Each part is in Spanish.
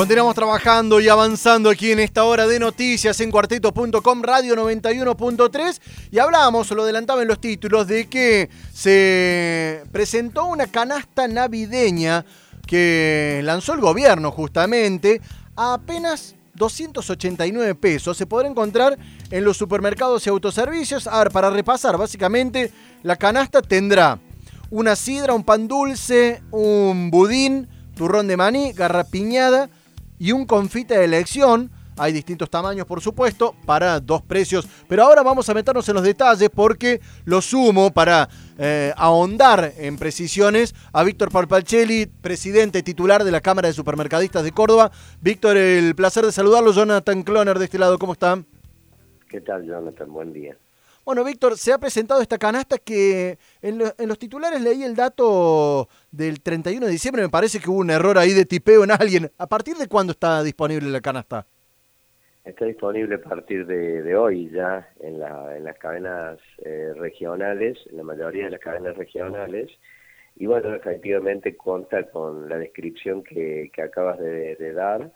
Continuamos trabajando y avanzando aquí en esta hora de noticias en cuarteto.com, radio 91.3 y hablábamos, lo adelantaba en los títulos, de que se presentó una canasta navideña que lanzó el gobierno justamente a apenas 289 pesos. Se podrá encontrar en los supermercados y autoservicios. A ver, para repasar, básicamente la canasta tendrá una sidra, un pan dulce, un budín, turrón de maní, garrapiñada y un confite de elección. Hay distintos tamaños, por supuesto, para dos precios. Pero ahora vamos a meternos en los detalles porque lo sumo para eh, ahondar en precisiones a Víctor Palpachelli, presidente titular de la Cámara de Supermercadistas de Córdoba. Víctor, el placer de saludarlo. Jonathan Cloner de este lado, ¿cómo están? ¿Qué tal, Jonathan? Buen día. Bueno, Víctor, se ha presentado esta canasta que en, los titulares leí el dato del 31 de diciembre, me parece que hubo un error ahí de tipeo en alguien. ¿A partir de cuándo está disponible la canasta? Está disponible a partir de, hoy ya en, las cadenas eh, regionales, en la mayoría de las cadenas regionales. Y bueno, efectivamente cuenta con la descripción que, acabas de dar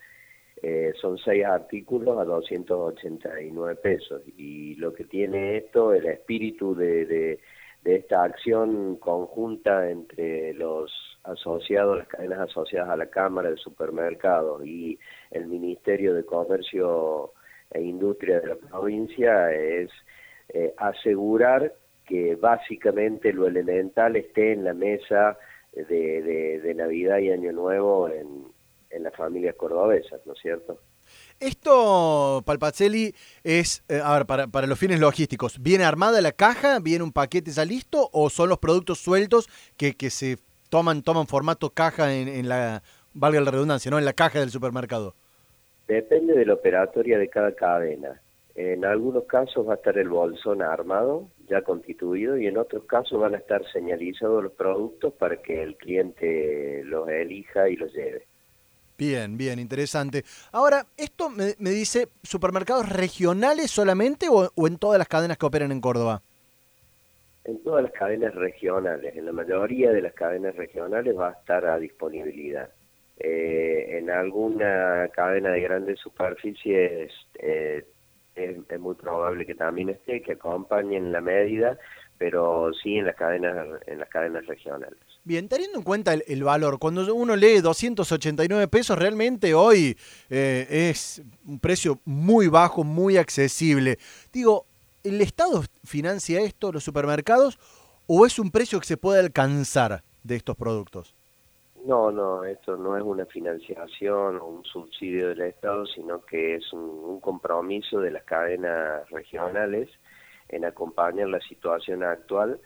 eh, son seis artículos a 289 pesos. Y lo que tiene esto, el espíritu de, de, esta acción conjunta entre los asociados, las cadenas asociadas a la Cámara de Supermercados y el Ministerio de Comercio e Industria de la provincia, es eh, asegurar que básicamente lo elemental esté en la mesa de, de Navidad y Año Nuevo en, en las familias cordobesas, ¿no es cierto? Esto, Palpacelli, es, eh, a ver, para, para, los fines logísticos, ¿viene armada la caja? ¿Viene un paquete ya listo? ¿O son los productos sueltos que, que se toman, toman formato caja en, en, la, valga la redundancia, ¿no? En la caja del supermercado. Depende de la operatoria de cada cadena. En algunos casos va a estar el bolsón armado, ya constituido, y en otros casos van a estar señalizados los productos para que el cliente los elija y los lleve. Bien, bien, interesante. Ahora, ¿esto me, dice supermercados regionales solamente o, en todas las cadenas que operan en Córdoba? En todas las cadenas regionales, en la mayoría de las cadenas regionales va a estar a disponibilidad. Eh, en alguna cadena de grandes superficies eh, es, es, muy probable que también esté, que acompañen la medida, pero sí en las cadenas, en las cadenas regionales. Bien, teniendo en cuenta el, valor, cuando uno lee 289 pesos, realmente hoy eh, es un precio muy bajo, muy accesible. Digo, ¿el Estado financia esto, los supermercados, o es un precio que se puede alcanzar de estos productos? No, no, esto no es una financiación o un subsidio del Estado, sino que es un compromiso de las cadenas regionales en acompañar la situación actual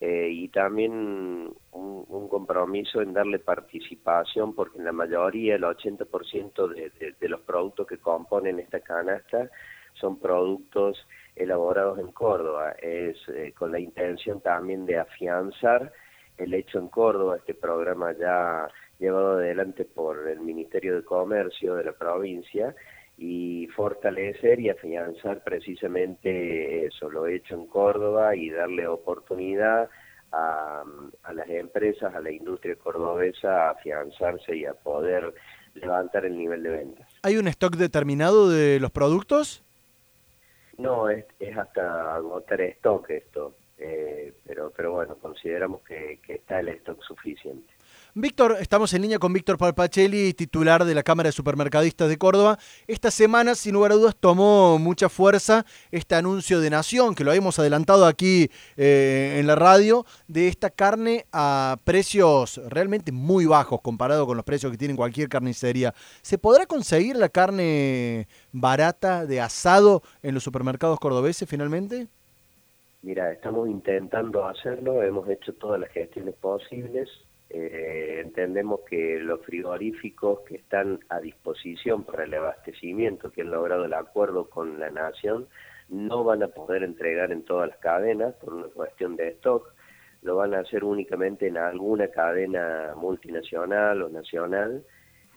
eh, y también un, compromiso en darle participación, porque en la mayoría, el 80% de, de, los productos que componen esta canasta son productos elaborados en Córdoba, es eh, con la intención también de afianzar el hecho en Córdoba, este programa ya llevado adelante por el Ministerio de Comercio de la provincia, y fortalecer y afianzar precisamente eso, lo hecho en Córdoba y darle oportunidad a, las empresas, a la industria cordobesa a afianzarse y a poder levantar el nivel de ventas. ¿Hay un stock determinado de los productos? No, es, hasta agotar stock esto, eh, pero, pero bueno, consideramos que está el stock suficiente. Víctor, estamos en línea con Víctor Palpacelli, titular de la Cámara de Supermercadistas de Córdoba. Esta semana, sin lugar a dudas, tomó mucha fuerza este anuncio de Nación, que lo hemos adelantado aquí eh, en la radio, de esta carne a precios realmente muy bajos comparado con los precios que tiene cualquier carnicería. ¿Se podrá conseguir la carne barata de asado en los supermercados cordobeses finalmente? Mira, estamos intentando hacerlo, hemos hecho todas las gestiones posibles, eh, entendemos que los frigoríficos que están a disposición para el abastecimiento, que han logrado el acuerdo con la nación, no van a poder entregar en todas las cadenas por una cuestión de stock, lo van a hacer únicamente en alguna cadena multinacional o nacional.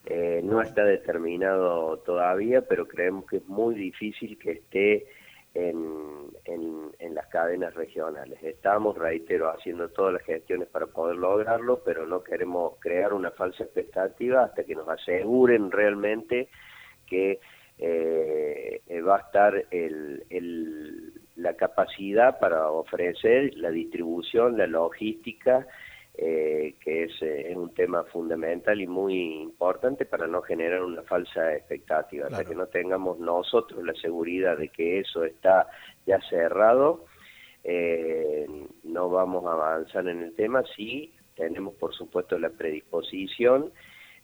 Eh, no está determinado todavía, pero creemos que es muy difícil que esté en, en, las cadenas regionales. Estamos, reitero, haciendo todas las gestiones para poder lograrlo, pero no queremos crear una falsa expectativa hasta que nos aseguren realmente que eh, va a estar el, el, la capacidad para ofrecer la distribución, la logística, eh, que es, eh, es, un tema fundamental y muy importante para no generar una falsa expectativa. Hasta que no tengamos nosotros la seguridad de que eso está ya cerrado, eh, no vamos a avanzar en el tema. Sí, tenemos por supuesto la predisposición,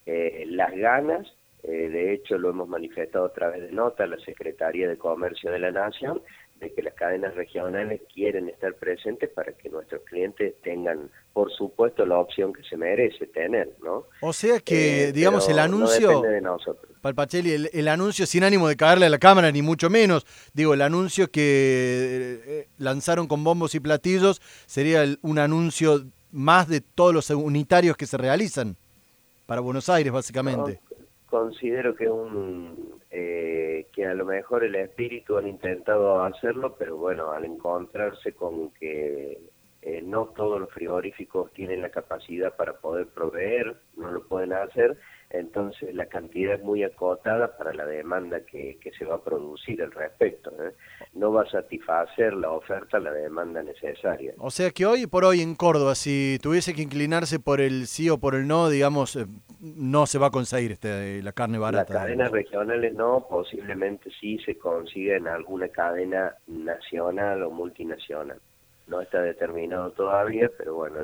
las ganas, de hecho lo hemos manifestado a través de nota la Secretaría de Comercio de la Nación, de que las cadenas regionales quieren estar presentes para que nuestros clientes tengan, por supuesto, la opción que se merece tener, ¿no? O sea que, eh, digamos, el anuncio... No de nosotros. Palpachelli, el, anuncio sin ánimo de caerle a la cámara, ni mucho menos, digo, el anuncio que eh, lanzaron con bombos y platillos sería un anuncio más de todos los unitarios que se realizan para Buenos Aires, básicamente. considero que un que a lo mejor el espíritu han intentado hacerlo, pero bueno, al encontrarse con que eh, no todos los frigoríficos tienen la capacidad para poder proveer, no lo pueden hacer, entonces la cantidad es muy acotada para la demanda que, que se va a producir al respecto. ¿eh? No va a satisfacer la oferta, la demanda necesaria. O sea que hoy por hoy en Córdoba, si tuviese que inclinarse por el sí o por el no, digamos, eh, no se va a conseguir este, la carne barata. Las cadenas regionales no, posiblemente sí se consiga en alguna cadena nacional o multinacional. No está determinado todavía, pero bueno,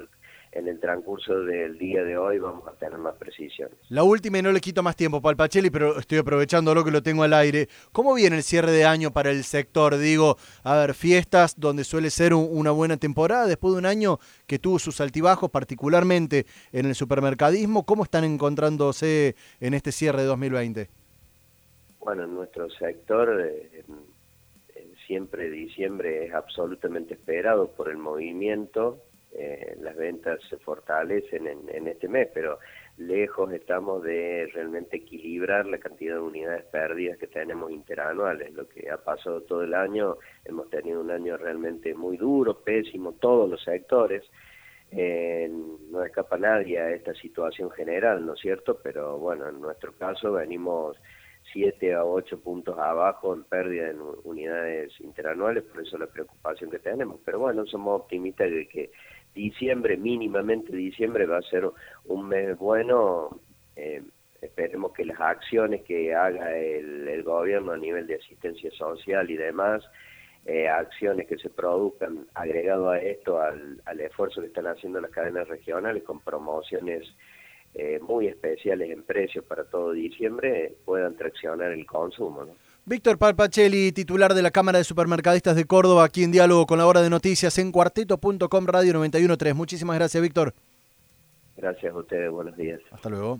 en el transcurso del día de hoy vamos a tener más precisiones. La última y no le quito más tiempo, Palpachelli, pero estoy aprovechando lo que lo tengo al aire. ¿Cómo viene el cierre de año para el sector? Digo, a ver, fiestas donde suele ser una buena temporada, después de un año que tuvo sus altibajos, particularmente en el supermercadismo, ¿cómo están encontrándose en este cierre de 2020? Bueno, en nuestro sector... Eh, siempre diciembre es absolutamente esperado por el movimiento eh, las ventas se fortalecen en, este mes, pero lejos estamos de realmente equilibrar la cantidad de unidades perdidas que tenemos interanuales. Lo que ha pasado todo el año, hemos tenido un año realmente muy duro, pésimo, todos los sectores. Eh, no escapa nadie a esta situación general, ¿no es cierto? Pero bueno, en nuestro caso venimos siete a ocho puntos abajo en pérdida en unidades interanuales, por eso la preocupación que tenemos. Pero bueno, somos optimistas de que diciembre, mínimamente diciembre, va a ser un mes bueno. Eh, esperemos que las acciones que haga el, gobierno a nivel de asistencia social y demás, eh, acciones que se produzcan agregado a esto al, esfuerzo que están haciendo las cadenas regionales con promociones eh, muy especiales en precios para todo diciembre, puedan traccionar el consumo. ¿no? Víctor Palpachelli, titular de la Cámara de Supermercadistas de Córdoba, aquí en diálogo con la hora de noticias en cuarteto.com Radio 913. Muchísimas gracias, Víctor. Gracias a ustedes, buenos días. Hasta luego.